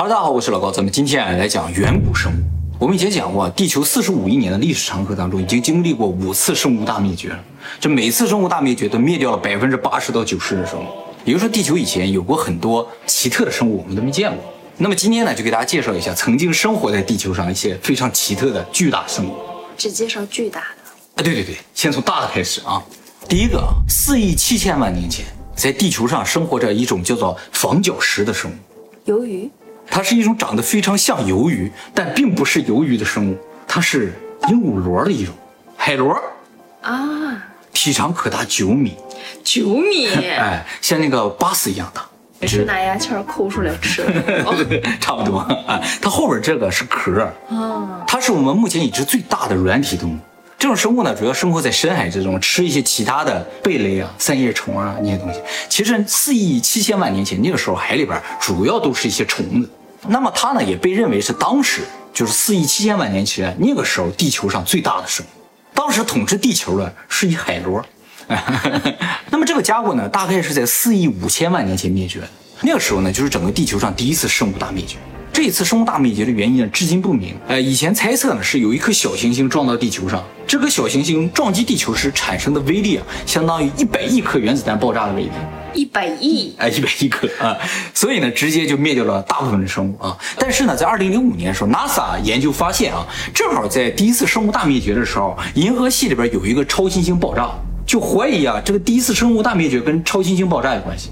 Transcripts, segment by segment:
哈喽，大家好，我是老高，咱们今天啊来讲远古生物。我们以前讲过，地球四十五亿年的历史长河当中，已经经历过五次生物大灭绝了。这每次生物大灭绝都灭掉了百分之八十到九十的生物，也就是说，地球以前有过很多奇特的生物，我们都没见过。那么今天呢，就给大家介绍一下曾经生活在地球上一些非常奇特的巨大生物。只介绍巨大的。啊，对对对，先从大的开始啊。第一个，四亿七千万年前，在地球上生活着一种叫做房角石的生物。鱿鱼，它是一种长得非常像鱿鱼，但并不是鱿鱼的生物。它是鹦鹉螺的一种海螺，啊，体长可达九米，九米，哎，像那个巴斯一样大。也是拿牙签抠出来吃的。哦差不多啊。它后边这个是壳，啊，它是我们目前已知最大的软体动物。这种生物呢，主要生活在深海之中，吃一些其他的贝类啊、三叶虫啊那些东西。其实四亿七千万年前，那个时候海里边主要都是一些虫子。那么它呢，也被认为是当时就是四亿七千万年前那个时候地球上最大的生物。当时统治地球的是一海螺。那么这个家伙呢，大概是在四亿五千万年前灭绝的。那个时候呢，就是整个地球上第一次生物大灭绝。这次生物大灭绝的原因呢，至今不明。呃，以前猜测呢是有一颗小行星撞到地球上，这颗小行星撞击地球时产生的威力啊，相当于一百亿颗原子弹爆炸的威力。一百亿，哎，一百亿颗啊，所以呢，直接就灭掉了大部分的生物啊。但是呢，在二零零五年的时候，NASA 研究发现啊，正好在第一次生物大灭绝的时候，银河系里边有一个超新星爆炸，就怀疑啊，这个第一次生物大灭绝跟超新星爆炸有关系。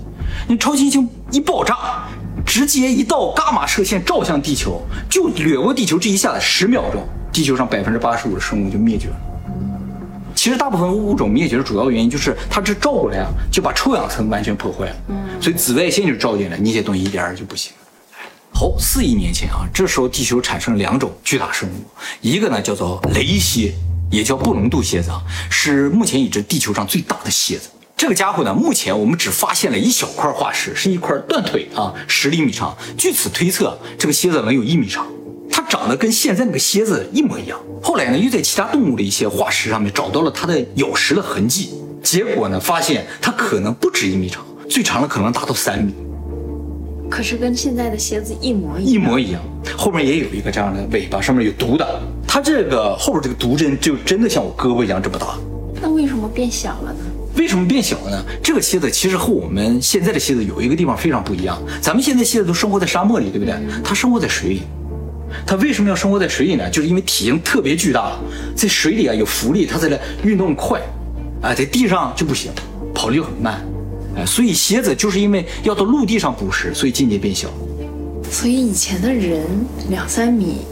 那超新星一爆炸，直接一道伽马射线照向地球，就掠过地球这一下子十秒钟，地球上百分之八十五的生物就灭绝了。其实大部分物种灭绝的主要原因就是它这照过来啊，就把臭氧层完全破坏了，所以紫外线就照进来，那些东西一点儿就不行。好，四亿年前啊，这时候地球产生了两种巨大生物，一个呢叫做雷蝎，也叫布隆度蝎子啊，是目前已知地球上最大的蝎子。这个家伙呢，目前我们只发现了一小块化石，是一块断腿啊，十厘米长。据此推测，这个蝎子能有一米长。它长得跟现在那个蝎子一模一样。后来呢，又在其他动物的一些化石上面找到了它的咬食的痕迹，结果呢，发现它可能不止一米长，最长的可能达到三米，可是跟现在的蝎子一模一样。一模一样。后面也有一个这样的尾巴，上面有毒的。它这个后边这个毒针就真的像我胳膊一样这么大。那为什么变小了呢？为什么变小了呢？这个蝎子其实和我们现在的蝎子有一个地方非常不一样。咱们现在蝎子都生活在沙漠里，对不对？它生活在水里。它为什么要生活在水里呢？就是因为体型特别巨大，在水里啊有浮力，它才能运动快，啊，在地上就不行，跑得就很慢，哎，所以蝎子就是因为要到陆地上捕食，所以渐渐变小。所以以前的人两三米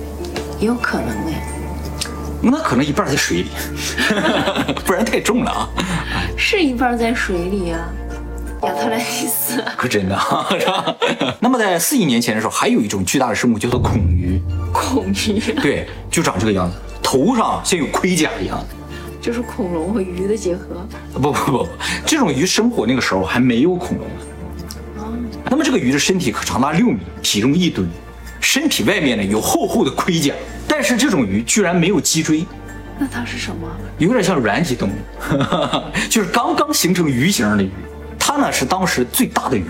也有可能哎，那可能一半在水里，不然太重了啊。是一半在水里啊。亚特兰蒂斯，可真的啊，是吧？那么在四亿年前的时候，还有一种巨大的生物叫做孔鱼，孔鱼，对，就长这个样子，头上像有盔甲一样的。就是恐龙和鱼的结合。不不不不，这种鱼生活那个时候还没有恐龙呢。那么这个鱼的身体可长达六米，体重一吨，身体外面呢有厚厚的盔甲，但是这种鱼居然没有脊椎，那它是什么？有点像软体动物，就是刚刚形成鱼形的鱼。它呢是当时最大的鱼。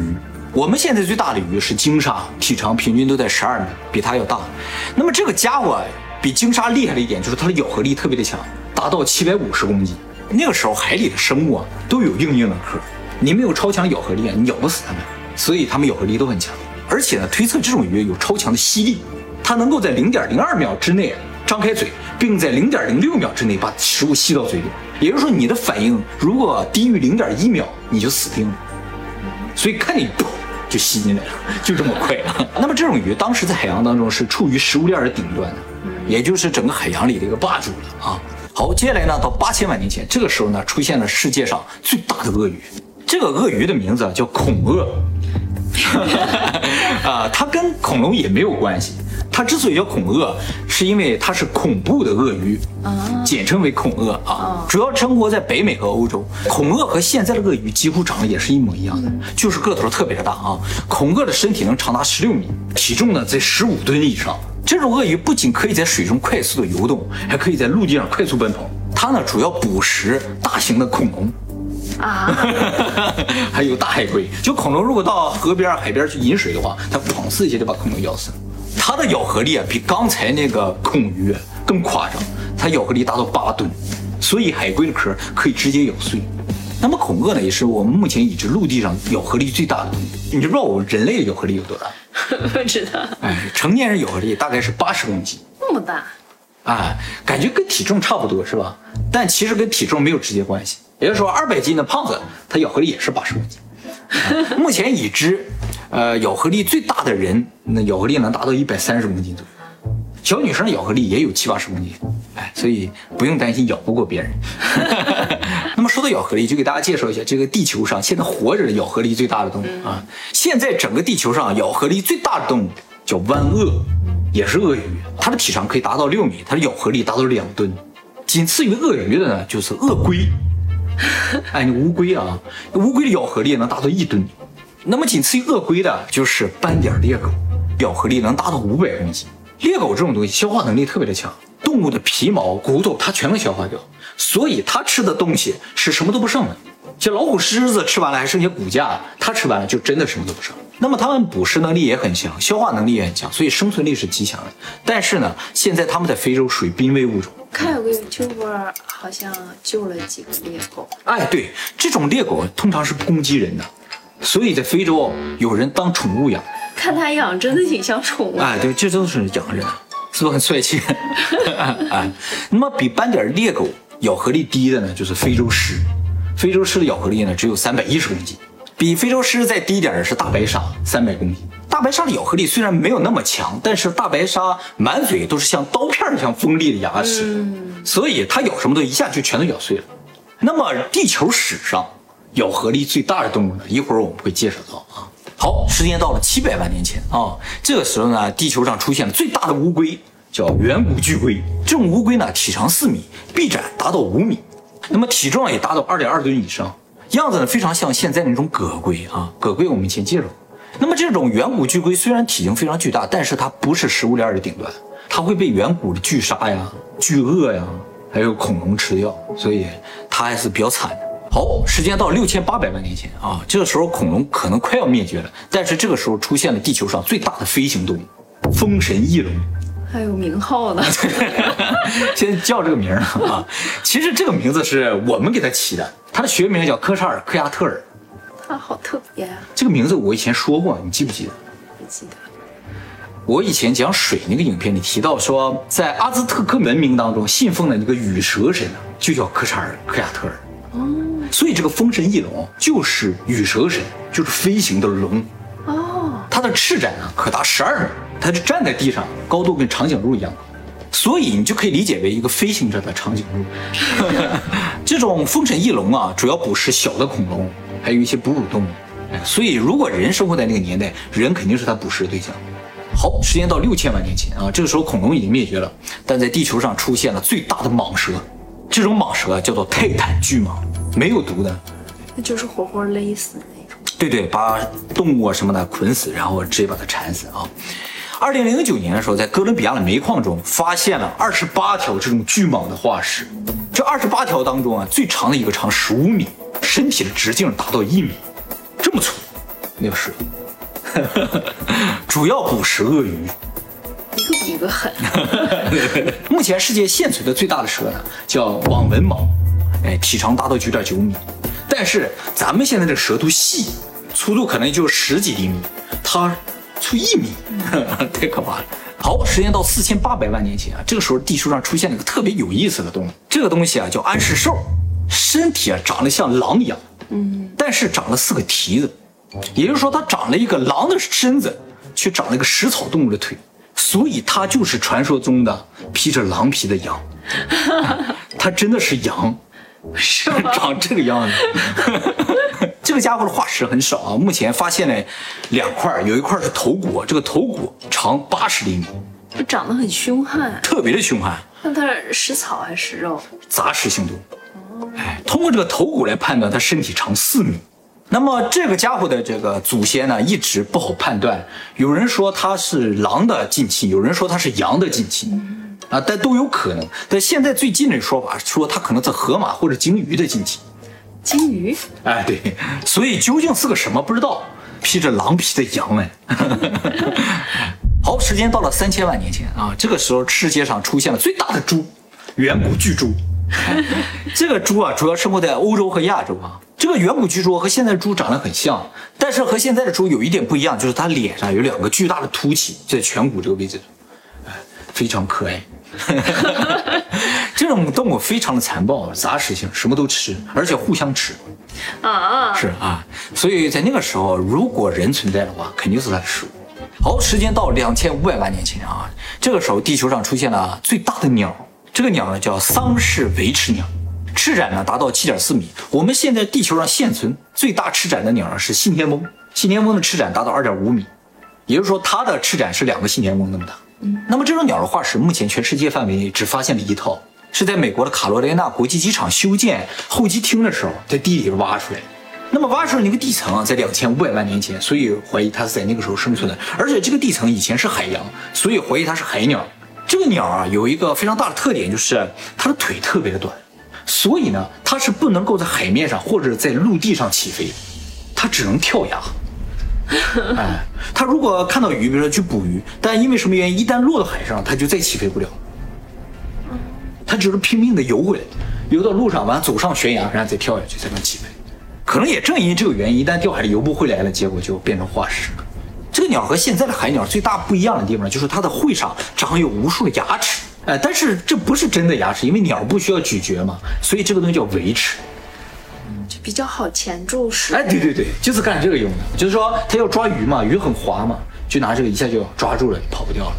我们现在最大的鱼是鲸鲨，体长平均都在十二米，比它要大。那么这个家伙比鲸鲨厉害的一点就是它的咬合力特别的强，达到七百五十公斤。那个时候海里的生物啊都有硬硬的壳，你没有超强咬合力啊，你咬不死它们，所以它们咬合力都很强。而且呢，推测这种鱼有超强的吸力，它能够在零点零二秒之内张开嘴，并在零点零六秒之内把食物吸到嘴里。也就是说，你的反应如果低于零点一秒，你就死定了。所以看你噗就吸进来了，就这么快。那么这种鱼当时在海洋当中是处于食物链的顶端的，也就是整个海洋里的一个霸主了啊。好，接下来呢，到八千万年前，这个时候呢，出现了世界上最大的鳄鱼。这个鳄鱼的名字啊叫恐鳄，啊，它跟恐龙也没有关系。它之所以叫恐鳄，是因为它是恐怖的鳄鱼，啊简称为恐鳄啊。主要生活在北美和欧洲。恐鳄和现在的鳄鱼几乎长得也是一模一样的，就是个头特别的大啊。恐鳄的身体能长达十六米，体重呢在十五吨以上。这种鳄鱼不仅可以在水中快速的游动，还可以在陆地上快速奔跑。它呢主要捕食大型的恐龙。啊，还有大海龟。就恐龙如果到河边、海边去饮水的话，它砰呲一下就把恐龙咬死了。它的咬合力啊，比刚才那个恐鱼更夸张，它咬合力达到八吨，所以海龟的壳可以直接咬碎。那么恐鳄呢，也是我们目前已知陆地上咬合力最大的动物。你知不知道我们人类的咬合力有多大？不知道哎，成年人咬合力大概是八十公斤。那么大，哎，感觉跟体重差不多是吧？但其实跟体重没有直接关系。也就是说，二百斤的胖子，他咬合力也是八十公斤。目前已知，呃，咬合力最大的人，那咬合力能达到一百三十公斤左右。小女生咬合力也有七八十公斤，哎，所以不用担心咬不过别人。那么说到咬合力，就给大家介绍一下这个地球上现在活着的咬合力最大的动物啊。现在整个地球上咬合力最大的动物叫湾鳄，也是鳄鱼，它的体长可以达到六米，它的咬合力达到两吨。仅次于鳄鱼的呢，就是鳄龟。哎，你乌龟啊，乌龟的咬合力能达到一吨。那么仅次于鳄龟的就是斑点猎狗，咬合力能达到五百公斤。猎狗这种东西消化能力特别的强，动物的皮毛、骨头它全能消化掉，所以它吃的东西是什么都不剩的。像老虎、狮子吃完了还剩下骨架，它吃完了就真的什么都不剩。那么它们捕食能力也很强，消化能力也很强，所以生存力是极强的。但是呢，现在它们在非洲属于濒危物种。看有个 YouTuber 好像救了几个猎狗，哎，对，这种猎狗通常是不攻击人的，所以在非洲有人当宠物养。看他养真的挺像宠物。哎，对，这都是洋人，是不是很帅气？哎，那么比斑点猎狗咬合力低的呢，就是非洲狮。非洲狮的咬合力呢只有三百一十公斤，比非洲狮再低一点儿的是大白鲨，三百公斤。大白鲨的咬合力虽然没有那么强，但是大白鲨满嘴都是像刀片一样锋利的牙齿，所以它咬什么都一下就全都咬碎了。那么地球史上咬合力最大的动物呢？一会儿我们会介绍到啊。好，时间到了七百万年前啊，这个时候呢，地球上出现了最大的乌龟，叫远古巨龟。这种乌龟呢，体长四米，臂展达到五米，那么体重也达到二点二吨以上，样子呢非常像现在那种葛龟啊。葛龟我们以前介绍过。那么这种远古巨龟虽然体型非常巨大，但是它不是食物链的顶端，它会被远古的巨鲨呀、巨鳄呀，还有恐龙吃掉，所以它还是比较惨的。好，时间到六千八百万年前啊，这个时候恐龙可能快要灭绝了，但是这个时候出现了地球上最大的飞行动物——风神翼龙。还有名号呢，现在叫这个名儿啊，其实这个名字是我们给它起的，它的学名叫科查尔科亚特尔。它好特别啊，这个名字我以前说过，你记不记得？不记得。我以前讲水那个影片里提到说，在阿兹特克文明当中信奉的那个羽蛇神啊，就叫科查尔科亚特尔。哦所以这个风神翼龙就是羽蛇神，就是飞行的龙。哦，它的翅展呢可达十二米，它就站在地上，高度跟长颈鹿一样高，所以你就可以理解为一个飞行着的长颈鹿。这种风神翼龙啊，主要捕食小的恐龙，还有一些哺乳动物。哎，所以如果人生活在那个年代，人肯定是它捕食的对象。好，时间到六千万年前啊，这个时候恐龙已经灭绝了，但在地球上出现了最大的蟒蛇，这种蟒蛇叫做泰坦巨蟒，没有毒的，那就是活活勒死的那种。对对，把动物啊什么的捆死，然后直接把它缠死啊。二零零九年的时候，在哥伦比亚的煤矿中发现了二十八条这种巨蟒的化石。这二十八条当中啊，最长的一个长十五米，身体的直径达到一米，这么粗，那个蛇，主要捕食鳄鱼。一个比一个狠，目前世界现存的最大的蛇呢，叫网纹蟒，哎，体长达到九点九米。但是咱们现在这个蛇都细，粗度可能就十几厘米，它粗一米，太可怕了。好，时间到四千八百万年前啊，这个时候地球上出现了一个特别有意思的东西，这个东西啊叫安氏兽，身体啊长得像狼一样，嗯，但是长了四个蹄子，也就是说它长了一个狼的身子，却长了一个食草动物的腿，所以它就是传说中的披着狼皮的羊，它真的是羊。是？长这个样子。这个家伙的化石很少啊，目前发现了两块，有一块是头骨，这个头骨长八十厘米，就长得很凶悍。特别的凶悍，那它食草还是食肉？杂食性动物。哎，通过这个头骨来判断，它身体长四米。那么这个家伙的这个祖先呢，一直不好判断。有人说它是狼的近亲，有人说它是羊的近亲，啊，但都有可能。但现在最近的说法说它可能是河马或者鲸鱼的近亲。金鱼？哎，对，所以究竟是个什么不知道，披着狼皮的羊哎。好，时间到了三千万年前啊，这个时候世界上出现了最大的猪——远古巨猪。这个猪啊，主要生活在欧洲和亚洲啊。这个远古巨猪和现在的猪长得很像，但是和现在的猪有一点不一样，就是它脸上有两个巨大的凸起，在颧骨这个位置，哎，非常可爱。这种动物非常的残暴，杂食性，什么都吃，而且互相吃。啊，是啊，所以在那个时候，如果人存在的话，肯定是它的食物。好，时间到两千五百万年前啊，这个时候地球上出现了最大的鸟，这个鸟呢叫桑氏维持鸟，翅展呢达到七点四米。我们现在地球上现存最大翅展的鸟呢是信天翁，信天翁的翅展达到二点五米，也就是说它的翅展是两个信天翁那么大。嗯，那么这种鸟的化石，目前全世界范围内只发现了一套，是在美国的卡罗莱纳国际机场修建候机厅的时候，在地里挖出来。那么挖出来那个地层啊，在两千五百万年前，所以怀疑它是在那个时候生存的。而且这个地层以前是海洋，所以怀疑它是海鸟。这个鸟啊，有一个非常大的特点，就是它的腿特别的短，所以呢，它是不能够在海面上或者在陆地上起飞，它只能跳崖。哎，它如果看到鱼，比如说去捕鱼，但因为什么原因，一旦落到海上，它就再起飞不了。它只是拼命的游回来，游到路上，完了走上悬崖，然后再跳下去才能起飞。可能也正因这个原因，一旦掉海里游不回来了，结果就变成化石。这个鸟和现在的海鸟最大不一样的地方，就是它的喙上长有无数的牙齿。哎，但是这不是真的牙齿，因为鸟不需要咀嚼嘛，所以这个东西叫维齿。就比较好钳住食。哎，对对对，就是干这个用的。就是说，它要抓鱼嘛，鱼很滑嘛，就拿这个一下就抓住了，跑不掉了。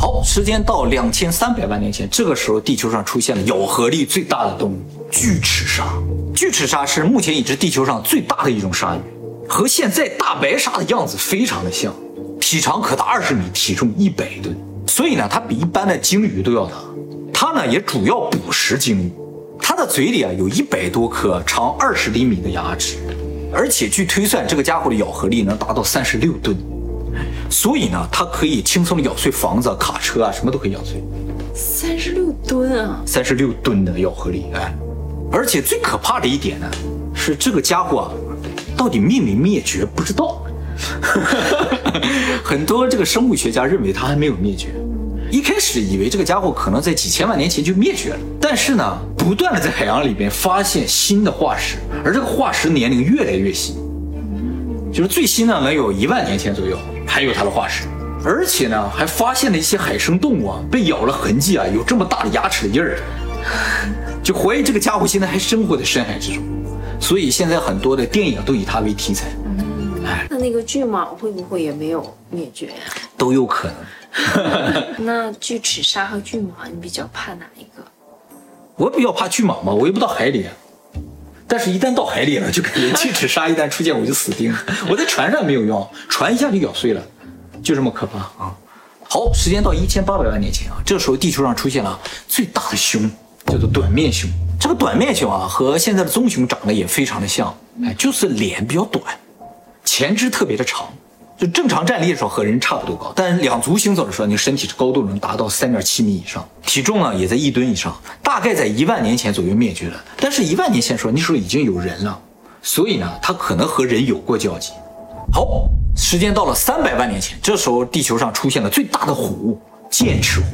好，时间到两千三百万年前，这个时候地球上出现了咬合力最大的动物——巨齿鲨。巨齿鲨是目前已知地球上最大的一种鲨鱼，和现在大白鲨的样子非常的像，体长可达二十米，体重一百吨，所以呢，它比一般的鲸鱼都要大。它呢，也主要捕食鲸鱼。它的嘴里啊有一百多颗长二十厘米的牙齿，而且据推算，这个家伙的咬合力能达到三十六吨，所以呢，它可以轻松的咬碎房子、卡车啊，什么都可以咬碎。三十六吨啊！三十六吨的咬合力，哎，而且最可怕的一点呢，是这个家伙啊，到底灭没灭绝不知道。很多这个生物学家认为它还没有灭绝。一开始以为这个家伙可能在几千万年前就灭绝了，但是呢，不断的在海洋里边发现新的化石，而这个化石年龄越来越新，就是最新呢能有一万年前左右还有它的化石，而且呢，还发现了一些海生动物啊被咬了痕迹啊，有这么大的牙齿的印儿，就怀疑这个家伙现在还生活在深海之中，所以现在很多的电影都以它为题材，那那个巨蟒会不会也没有灭绝呀？都有可能。那巨齿鲨和巨蟒，你比较怕哪一个？我比较怕巨蟒嘛，我又不到海里，但是一旦到海里了，就感觉巨齿鲨一旦出现，我就死定了。我在船上没有用，船一下就咬碎了，就这么可怕啊！好，时间到一千八百万年前啊，这时候地球上出现了最大的熊，叫做短面熊。这个短面熊啊，和现在的棕熊长得也非常的像，哎，就是脸比较短，前肢特别的长。就正常站立的时候和人差不多高，但两足行走的时候，你身体的高度能达到三点七米以上，体重呢也在一吨以上，大概在一万年前左右灭绝了。但是，一万年前说那时候已经有人了，所以呢，它可能和人有过交集。好，时间到了三百万年前，这时候地球上出现了最大的虎——剑齿虎。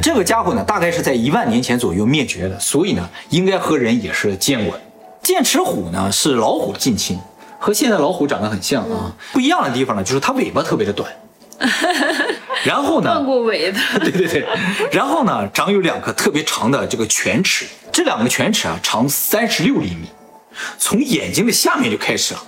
这个家伙呢，大概是在一万年前左右灭绝的，所以呢，应该和人也是见过。剑齿虎呢，是老虎的近亲。和现在老虎长得很像啊，不一样的地方呢，就是它尾巴特别的短，然后呢，断过尾的，对对对，然后呢，长有两颗特别长的这个犬齿，这两个犬齿啊，长三十六厘米，从眼睛的下面就开始了，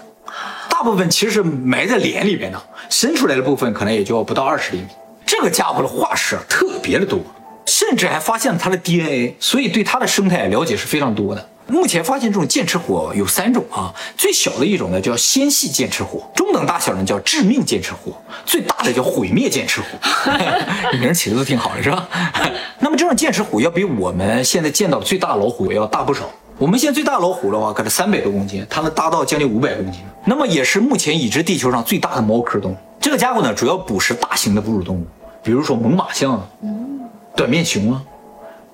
大部分其实是埋在脸里边的，伸出来的部分可能也就不到二十厘米。这个家伙的化石特别的多，甚至还发现了它的 DNA，所以对它的生态了解是非常多的。目前发现这种剑齿虎有三种啊，最小的一种呢叫纤细剑齿虎，中等大小呢叫致命剑齿虎，最大的叫毁灭剑齿虎。名起的都挺好的是吧？那么这种剑齿虎要比我们现在见到的最大老虎要大不少。我们现在最大老虎的话，可是三百多公斤，它能大到将近五百公斤。那么也是目前已知地球上最大的猫科动物。这个家伙呢，主要捕食大型的哺乳动物，比如说猛犸象啊、短面熊啊，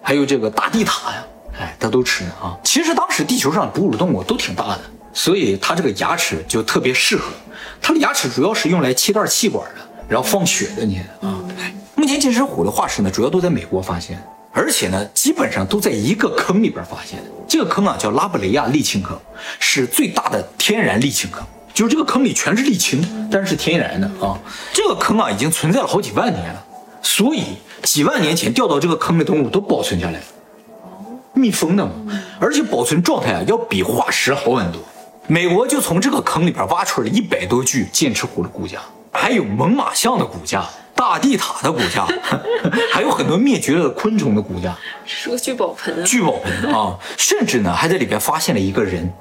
还有这个大地獭呀。哎，它都吃啊。其实当时地球上哺乳动物都挺大的，所以它这个牙齿就特别适合。它的牙齿主要是用来切断气管的，然后放血的。你啊，目前剑齿虎的化石呢，主要都在美国发现，而且呢，基本上都在一个坑里边发现。这个坑啊，叫拉布雷亚沥青坑，是最大的天然沥青坑。就是这个坑里全是沥青，但是天然的啊。这个坑啊，已经存在了好几万年了，所以几万年前掉到这个坑的动物都保存下来。密封的嘛，而且保存状态啊，要比化石好很多。美国就从这个坑里边挖出了一百多具剑齿虎的骨架，还有猛犸象的骨架、大地塔的骨架，还有很多灭绝了的昆虫的骨架，是个聚宝盆啊！聚宝盆啊！甚至呢，还在里边发现了一个人。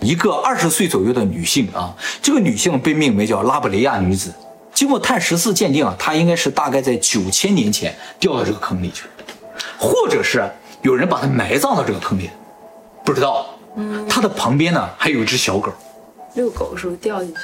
一个二十岁左右的女性啊，这个女性被命名叫拉布雷亚女子。经过碳十四鉴定啊，她应该是大概在九千年前掉到这个坑里去了，或者是有人把它埋葬到这个坑里，不知道。嗯，她的旁边呢还有一只小狗。遛狗时候掉进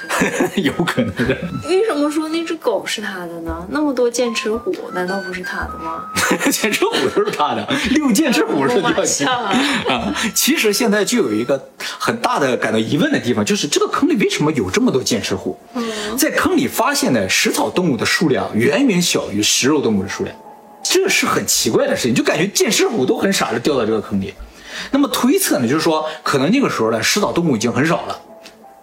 去，有可能的。为什么说那只狗是他的呢？那么多剑齿虎，难道不是他的吗？剑齿虎都是他的，遛剑齿虎是掉进去 啊。其实现在就有一个很大的感到疑问的地方，就是这个坑里为什么有这么多剑齿虎？在坑里发现的食草动物的数量远远小于食肉动物的数量，这是很奇怪的事情，就感觉剑齿虎都很傻的掉到这个坑里。那么推测呢，就是说可能那个时候呢，食草动物已经很少了。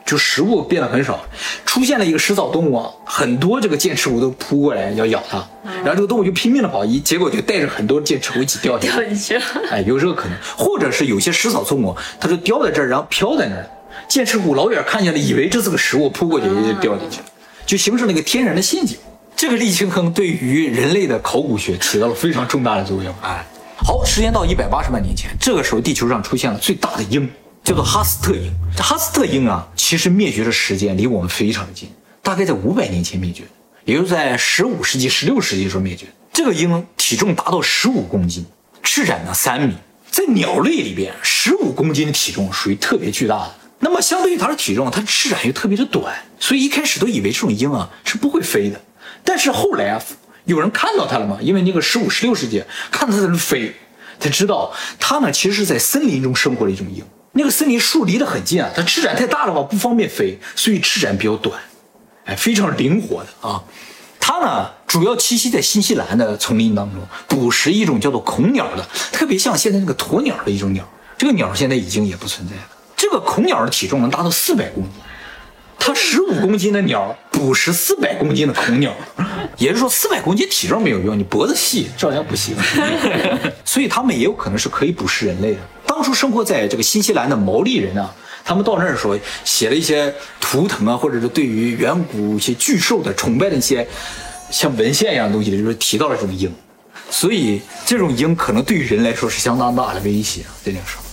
就食物变得很少，出现了一个食草动物，很多这个剑齿虎都扑过来要咬它，然后这个动物就拼命的跑，一结果就带着很多剑齿虎一起掉掉进去了。哎，有这个可能，或者是有些食草动物，它就掉在这儿，然后飘在那儿，剑齿虎老远看见了，以为这是个食物，扑过去就掉进去了，就形成了一个天然的陷阱。这个沥青坑对于人类的考古学起到了非常重大的作用。哎，好，时间到一百八十万年前，这个时候地球上出现了最大的鹰。叫做哈斯特鹰，这哈斯特鹰啊，其实灭绝的时间离我们非常的近，大概在五百年前灭绝，也就在十五世纪、十六世纪时候灭绝。这个鹰体重达到十五公斤，翅展呢三米，在鸟类里边，十五公斤的体重属于特别巨大的。那么相对于它的体重，它翅展又特别的短，所以一开始都以为这种鹰啊是不会飞的。但是后来啊，有人看到它了嘛？因为那个十五、十六世纪看到它在那飞，才知道它呢其实是在森林中生活的一种鹰。那个森林树离得很近啊，它翅展太大的话不方便飞，所以翅展比较短，哎，非常灵活的啊。它呢主要栖息在新西兰的丛林当中，捕食一种叫做恐鸟的，特别像现在那个鸵鸟的一种鸟。这个鸟现在已经也不存在了。这个恐鸟的体重能达到四百公斤，它十五公斤的鸟捕食四百公斤的恐鸟，也就是说四百公斤体重没有用，你脖子细照样不行。所以它们也有可能是可以捕食人类的。当初生活在这个新西兰的毛利人啊，他们到那儿的时候写了一些图腾啊，或者是对于远古一些巨兽的崇拜的一些像文献一样东西，就是提到了这种鹰，所以这种鹰可能对于人来说是相当大的威胁啊，在那个时候。哎，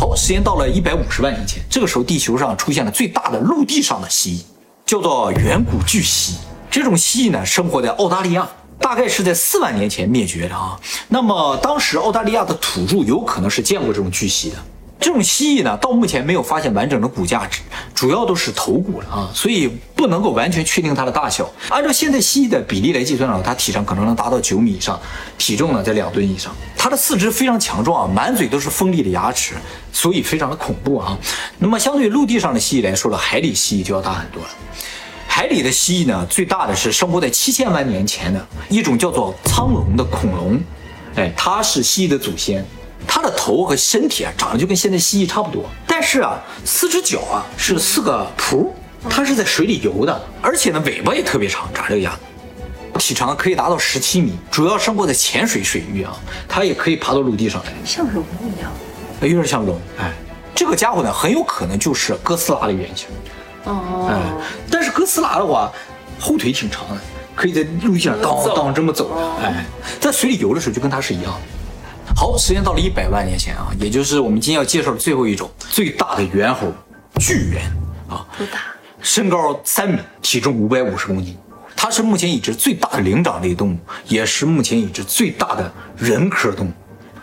好，时间到了一百五十万年前，这个时候地球上出现了最大的陆地上的蜥蜴，叫做远古巨蜥。这种蜥蜴呢，生活在澳大利亚。大概是在四万年前灭绝的啊。那么当时澳大利亚的土著有可能是见过这种巨蜥的。这种蜥蜴呢，到目前没有发现完整的骨架，主要都是头骨了啊，所以不能够完全确定它的大小。按照现在蜥蜴的比例来计算呢，它体长可能能达到九米以上，体重呢在两吨以上。它的四肢非常强壮啊，满嘴都是锋利的牙齿，所以非常的恐怖啊。那么相对陆地上的蜥蜴来说呢，海里蜥蜴就要大很多了。海里的蜥蜴呢，最大的是生活在七千万年前的一种叫做苍龙的恐龙，哎，它是蜥蜴的祖先，它的头和身体啊长得就跟现在蜥蜴差不多，但是啊，四只脚啊是四个蹼，它是在水里游的，而且呢尾巴也特别长，长这个样子，体长可以达到十七米，主要生活在浅水水域啊，它也可以爬到陆地上来，像龙一样，有点像龙，哎，这个家伙呢很有可能就是哥斯拉的原型。哦，哎，但是哥斯拉的话，后腿挺长的，可以在陆地上当当这么走的，哎，在水里游的时候就跟它是一样的。好，时间到了一百万年前啊，也就是我们今天要介绍的最后一种最大的猿猴——巨猿啊，多大？身高三米，体重五百五十公斤，它是目前已知最大的灵长类动物，也是目前已知最大的人科动物。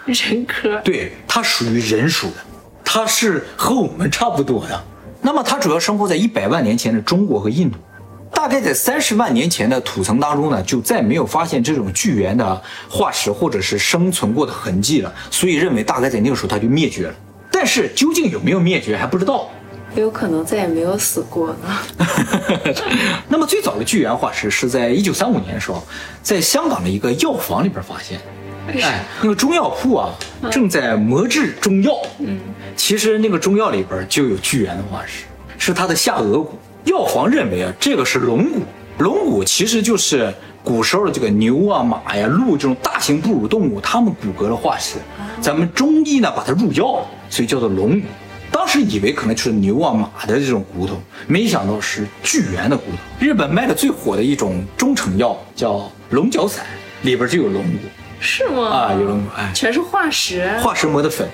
人科？对，它属于人属的，它是和我们差不多的。那么它主要生活在一百万年前的中国和印度，大大概在三十万年前的土层当中呢，就再没有发现这种巨猿的化石或者是生存过的痕迹了，所以认为大概在那个时候它就灭绝了。但是究竟有没有灭绝还不知道。有可能再也没有死过呢。那么最早的巨猿化石是在一九三五年的时候，在香港的一个药房里边发现。哎，那个中药铺啊，正在磨制中药。嗯，其实那个中药里边就有巨猿的化石，是它的下颚骨。药房认为啊，这个是龙骨。龙骨其实就是古时候的这个牛啊、马呀、鹿这种大型哺乳动物它们骨骼的化石。咱们中医呢把它入药，所以叫做龙骨。当时以为可能就是牛啊、马的这种骨头，没想到是巨猿的骨头。日本卖的最火的一种中成药叫龙角散，里边就有龙骨。是吗？啊，有龙骨，哎，全是化石，化石磨的粉。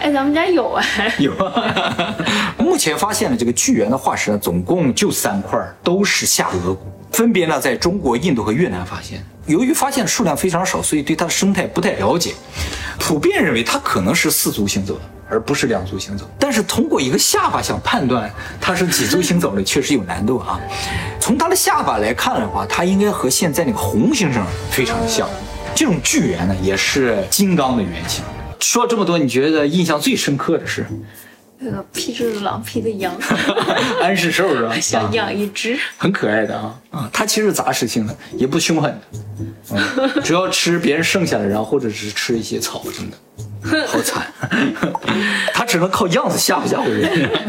哎，咱们家有哎，有啊。目前发现的这个巨猿的化石呢，总共就三块，都是下颌骨，分别呢在中国、印度和越南发现。由于发现的数量非常少，所以对它的生态不太了解，普遍认为它可能是四足行走的，而不是两足行走。但是通过一个下巴想判断它是几足行走的，确实有难度啊。从它的下巴来看的话，它应该和现在那个红猩猩非常像。这种巨猿呢，也是金刚的原型。说了这么多，你觉得印象最深刻的是？那个披着狼皮的羊，安氏兽是吧？想养一只，很可爱的啊啊！它其实杂食性的，也不凶狠的，主要吃别人剩下的，然后或者是吃一些草什么的，好惨。它只能靠样子吓唬吓唬人。